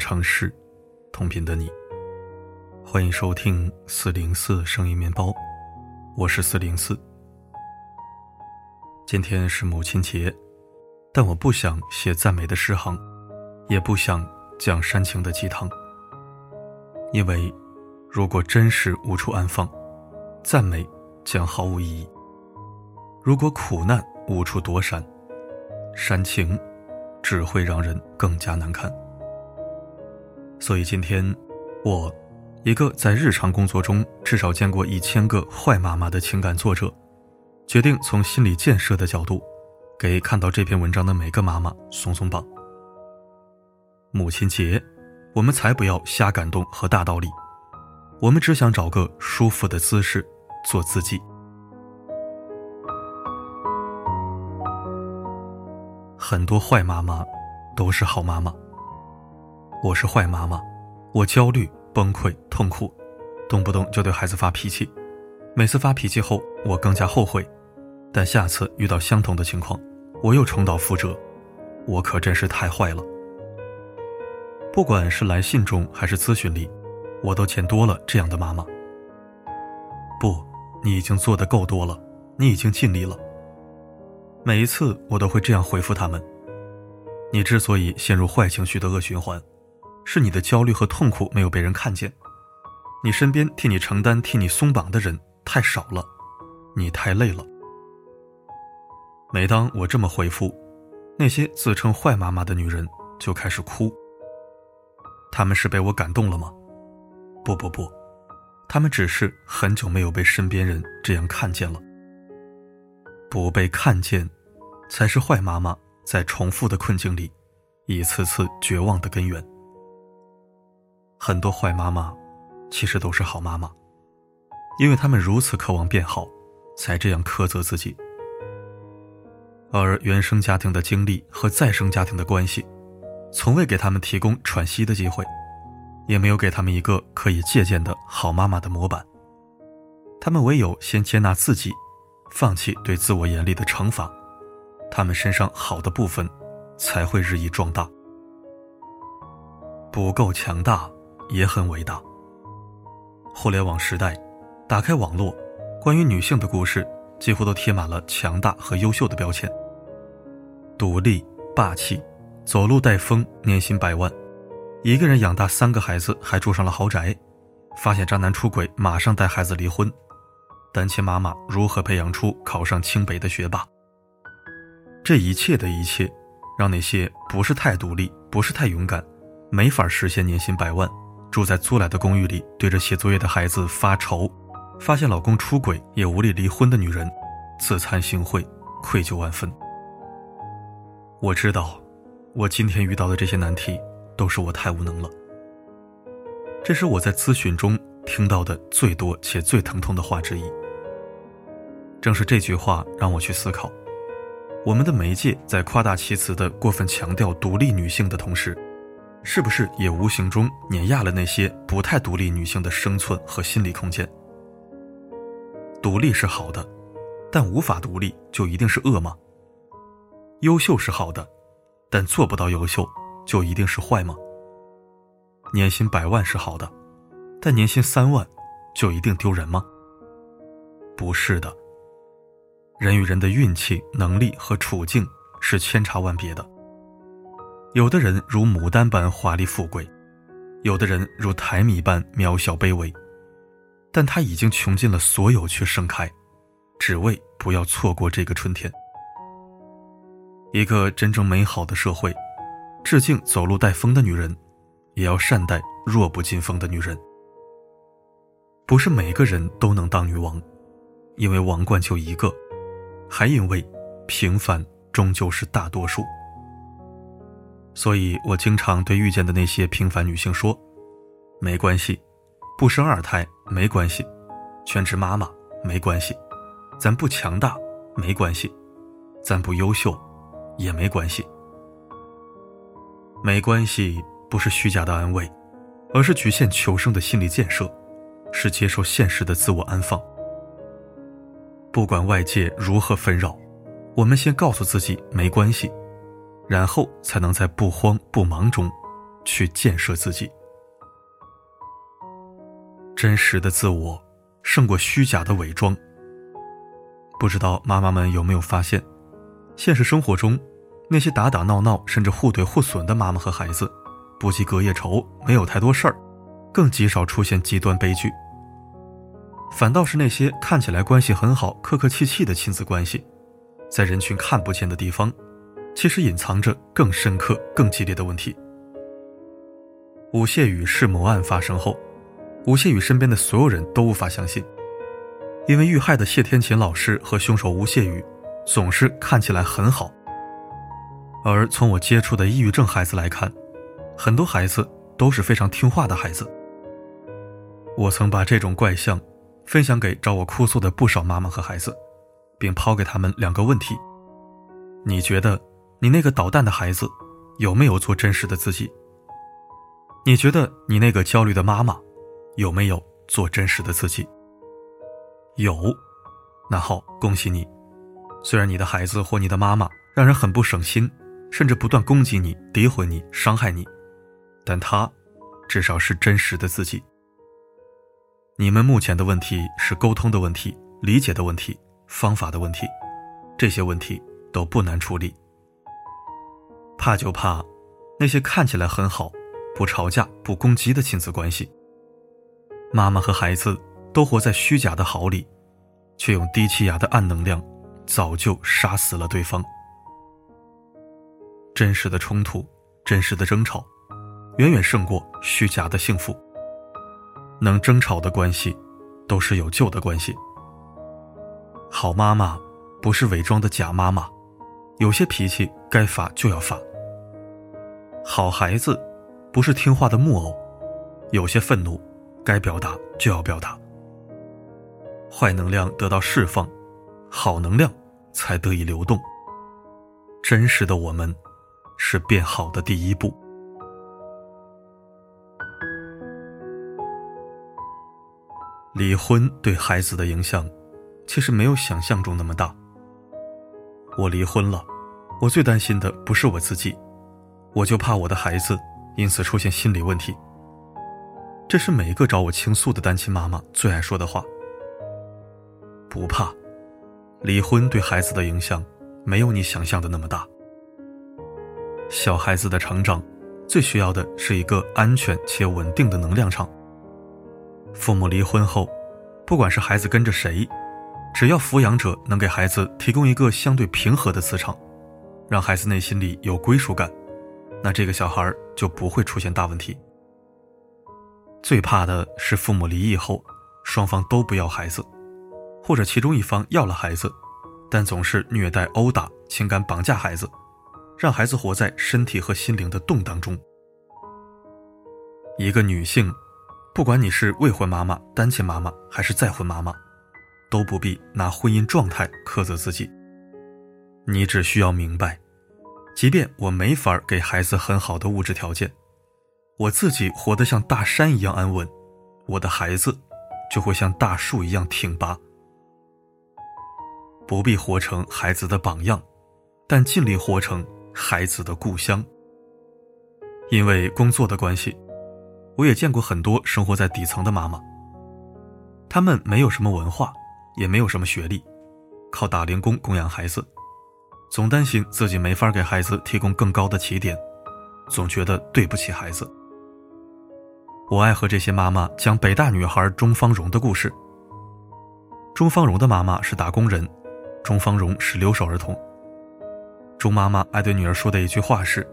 城市，同频的你。欢迎收听四零四声音面包，我是四零四。今天是母亲节，但我不想写赞美的诗行，也不想讲煽情的鸡汤。因为，如果真实无处安放，赞美将毫无意义；如果苦难无处躲闪，煽情只会让人更加难堪。所以今天，我，一个在日常工作中至少见过一千个坏妈妈的情感作者，决定从心理建设的角度，给看到这篇文章的每个妈妈松松绑。母亲节，我们才不要瞎感动和大道理，我们只想找个舒服的姿势做自己。很多坏妈妈，都是好妈妈。我是坏妈妈，我焦虑、崩溃、痛苦，动不动就对孩子发脾气。每次发脾气后，我更加后悔，但下次遇到相同的情况，我又重蹈覆辙。我可真是太坏了。不管是来信中还是咨询里，我都见多了这样的妈妈。不，你已经做的够多了，你已经尽力了。每一次我都会这样回复他们：你之所以陷入坏情绪的恶循环。是你的焦虑和痛苦没有被人看见，你身边替你承担、替你松绑的人太少了，你太累了。每当我这么回复，那些自称坏妈妈的女人就开始哭。他们是被我感动了吗？不不不，他们只是很久没有被身边人这样看见了。不被看见，才是坏妈妈在重复的困境里，一次次绝望的根源。很多坏妈妈，其实都是好妈妈，因为他们如此渴望变好，才这样苛责自己。而原生家庭的经历和再生家庭的关系，从未给他们提供喘息的机会，也没有给他们一个可以借鉴的好妈妈的模板。他们唯有先接纳自己，放弃对自我严厉的惩罚，他们身上好的部分，才会日益壮大。不够强大。也很伟大。互联网时代，打开网络，关于女性的故事几乎都贴满了强大和优秀的标签。独立、霸气，走路带风，年薪百万，一个人养大三个孩子还住上了豪宅，发现渣男出轨马上带孩子离婚，单亲妈妈如何培养出考上清北的学霸？这一切的一切，让那些不是太独立、不是太勇敢、没法实现年薪百万。住在租来的公寓里，对着写作业的孩子发愁，发现老公出轨也无力离婚的女人，自惭形秽，愧疚万分。我知道，我今天遇到的这些难题，都是我太无能了。这是我在咨询中听到的最多且最疼痛的话之一。正是这句话让我去思考，我们的媒介在夸大其词的过分强调独立女性的同时。是不是也无形中碾压了那些不太独立女性的生存和心理空间？独立是好的，但无法独立就一定是恶吗？优秀是好的，但做不到优秀就一定是坏吗？年薪百万是好的，但年薪三万就一定丢人吗？不是的。人与人的运气、能力和处境是千差万别的。有的人如牡丹般华丽富贵，有的人如苔米般渺小卑微，但他已经穷尽了所有去盛开，只为不要错过这个春天。一个真正美好的社会，致敬走路带风的女人，也要善待弱不禁风的女人。不是每个人都能当女王，因为王冠就一个，还因为平凡终究是大多数。所以我经常对遇见的那些平凡女性说：“没关系，不生二胎没关系，全职妈妈没关系，咱不强大没关系，咱不优秀也没关系。没关系不是虚假的安慰，而是局限求生的心理建设，是接受现实的自我安放。不管外界如何纷扰，我们先告诉自己没关系。”然后才能在不慌不忙中，去建设自己。真实的自我胜过虚假的伪装。不知道妈妈们有没有发现，现实生活中那些打打闹闹甚至互怼互损的妈妈和孩子，不计隔夜仇，没有太多事儿，更极少出现极端悲剧。反倒是那些看起来关系很好、客客气气的亲子关系，在人群看不见的地方，其实隐藏着更深刻、更激烈的问题。吴谢宇弑母案发生后，吴谢宇身边的所有人都无法相信，因为遇害的谢天琴老师和凶手吴谢宇总是看起来很好。而从我接触的抑郁症孩子来看，很多孩子都是非常听话的孩子。我曾把这种怪象。分享给找我哭诉的不少妈妈和孩子，并抛给他们两个问题：你觉得你那个捣蛋的孩子有没有做真实的自己？你觉得你那个焦虑的妈妈有没有做真实的自己？有，那好，恭喜你。虽然你的孩子或你的妈妈让人很不省心，甚至不断攻击你、诋毁你、伤害你，但他至少是真实的自己。你们目前的问题是沟通的问题、理解的问题、方法的问题，这些问题都不难处理。怕就怕那些看起来很好、不吵架、不攻击的亲子关系。妈妈和孩子都活在虚假的好里，却用低气压的暗能量，早就杀死了对方。真实的冲突、真实的争吵，远远胜过虚假的幸福。能争吵的关系，都是有救的关系。好妈妈，不是伪装的假妈妈，有些脾气该发就要发。好孩子，不是听话的木偶，有些愤怒该表达就要表达。坏能量得到释放，好能量才得以流动。真实的我们，是变好的第一步。离婚对孩子的影响，其实没有想象中那么大。我离婚了，我最担心的不是我自己，我就怕我的孩子因此出现心理问题。这是每一个找我倾诉的单亲妈妈最爱说的话。不怕，离婚对孩子的影响没有你想象的那么大。小孩子的成长，最需要的是一个安全且稳定的能量场。父母离婚后，不管是孩子跟着谁，只要抚养者能给孩子提供一个相对平和的磁场，让孩子内心里有归属感，那这个小孩就不会出现大问题。最怕的是父母离异后，双方都不要孩子，或者其中一方要了孩子，但总是虐待、殴打、情感绑架孩子，让孩子活在身体和心灵的动荡中。一个女性。不管你是未婚妈妈、单亲妈妈还是再婚妈妈，都不必拿婚姻状态苛责自己。你只需要明白，即便我没法给孩子很好的物质条件，我自己活得像大山一样安稳，我的孩子就会像大树一样挺拔。不必活成孩子的榜样，但尽力活成孩子的故乡。因为工作的关系。我也见过很多生活在底层的妈妈，她们没有什么文化，也没有什么学历，靠打零工供养孩子，总担心自己没法给孩子提供更高的起点，总觉得对不起孩子。我爱和这些妈妈讲北大女孩钟芳蓉的故事。钟芳蓉的妈妈是打工人，钟芳蓉是留守儿童。钟妈妈爱对女儿说的一句话是：“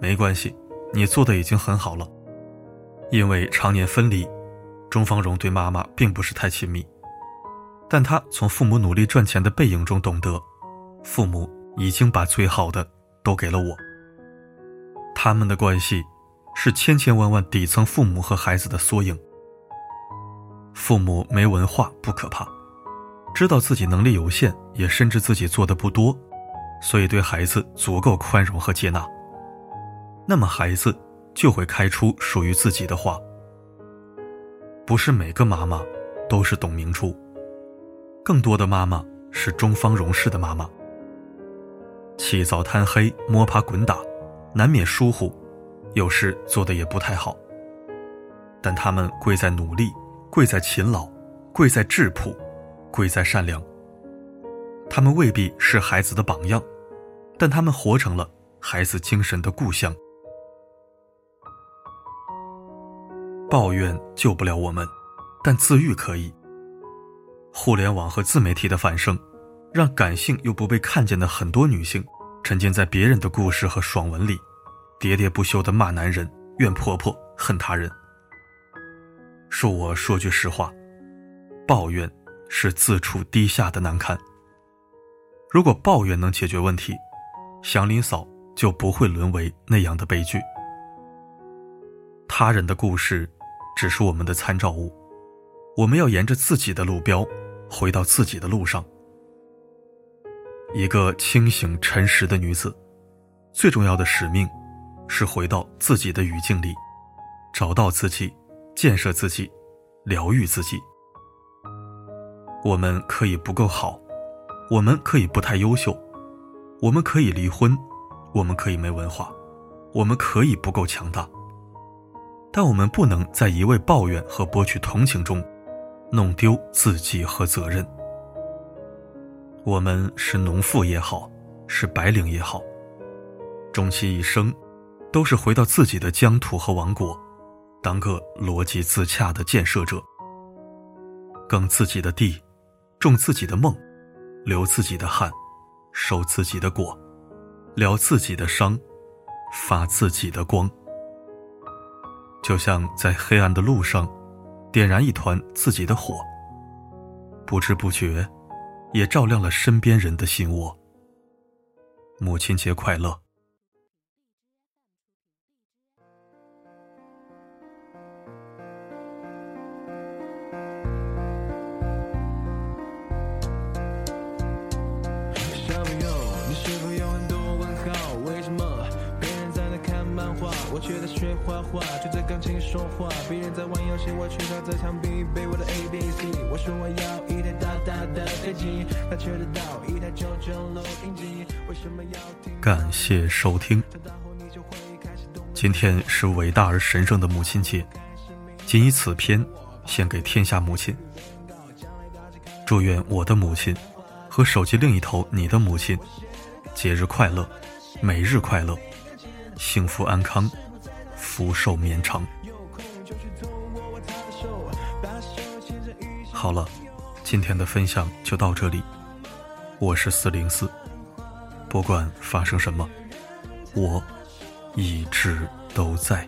没关系，你做的已经很好了。”因为常年分离，钟芳蓉对妈妈并不是太亲密，但她从父母努力赚钱的背影中懂得，父母已经把最好的都给了我。他们的关系是千千万万底层父母和孩子的缩影。父母没文化不可怕，知道自己能力有限，也深知自己做的不多，所以对孩子足够宽容和接纳。那么孩子。就会开出属于自己的花。不是每个妈妈都是董明珠，更多的妈妈是钟方荣式的妈妈。起早贪黑，摸爬滚打，难免疏忽，有时做的也不太好。但他们贵在努力，贵在勤劳，贵在质朴，贵在善良。他们未必是孩子的榜样，但他们活成了孩子精神的故乡。抱怨救不了我们，但自愈可以。互联网和自媒体的反盛，让感性又不被看见的很多女性，沉浸在别人的故事和爽文里，喋喋不休地骂男人、怨婆婆、恨他人。恕我说句实话，抱怨是自处低下的难堪。如果抱怨能解决问题，祥林嫂就不会沦为那样的悲剧。他人的故事，只是我们的参照物，我们要沿着自己的路标，回到自己的路上。一个清醒沉实的女子，最重要的使命，是回到自己的语境里，找到自己，建设自己，疗愈自己。我们可以不够好。我们可以不太优秀，我们可以离婚，我们可以没文化，我们可以不够强大，但我们不能在一味抱怨和博取同情中，弄丢自己和责任。我们是农妇也好，是白领也好，终其一生，都是回到自己的疆土和王国，当个逻辑自洽的建设者，耕自己的地，种自己的梦。流自己的汗，收自己的果，疗自己的伤，发自己的光。就像在黑暗的路上，点燃一团自己的火，不知不觉，也照亮了身边人的心窝。母亲节快乐！说话，别人在玩游戏，我却靠在墙壁背我的 A B C。我说我要一台大大的飞机，他却得到一台九九录音机。为什么要听？感谢收听。今天是伟大而神圣的母亲节，仅以此篇献给天下母亲。祝愿我的母亲和手机另一头你的母亲节日快乐，每日快乐，幸福安康，福寿绵长。好了，今天的分享就到这里。我是四零四，不管发生什么，我一直都在。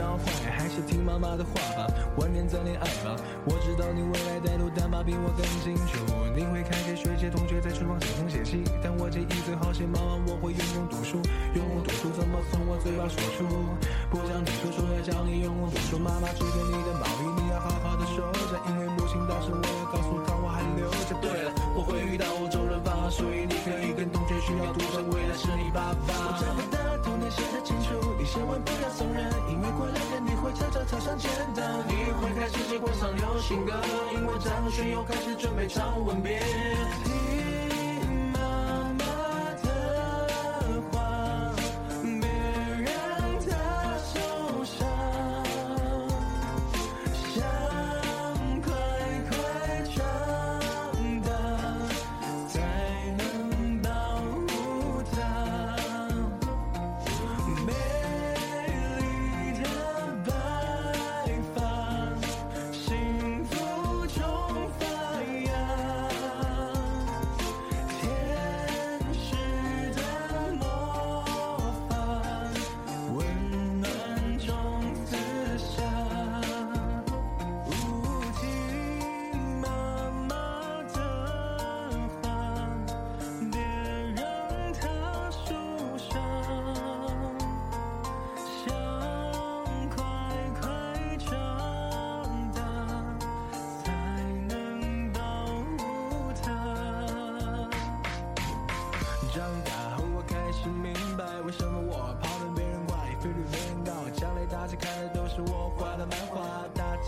教坏，还是听妈妈的话吧，晚点再恋爱吧。我知道你未来的路，但妈比我更清楚。你会看见学姐同学在厨房写东写西，但我建议最好写妈妈，我会用功读书。用功读书怎么从我嘴巴说出？不想你读书要教你用功读书。妈妈织给你的毛衣，你要好好的收着，因为母亲大事我要告诉她，我还留着。对了，我会遇到欧洲人爸爸，所以你可以跟同学炫耀，赌上，未来是你爸爸。写得清楚，你千万不要送人，因为过两天你会悄悄踏上签到，你会开始喜欢上流行歌，因为张学友开始准备唱吻别。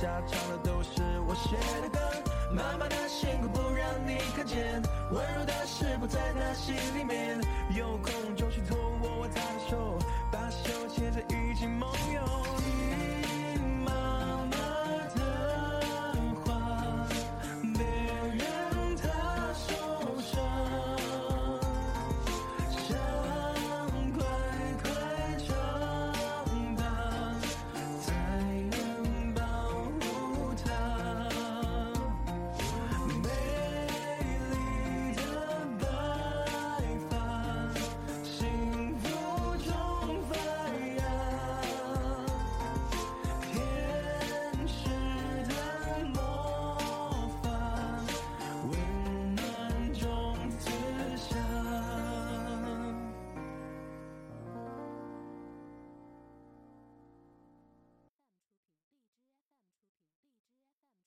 唱的都是我写的歌，妈妈的辛苦不让你看见，温柔的事不在她心里面，有空就去偷握握她的手，把手牵着一起梦游。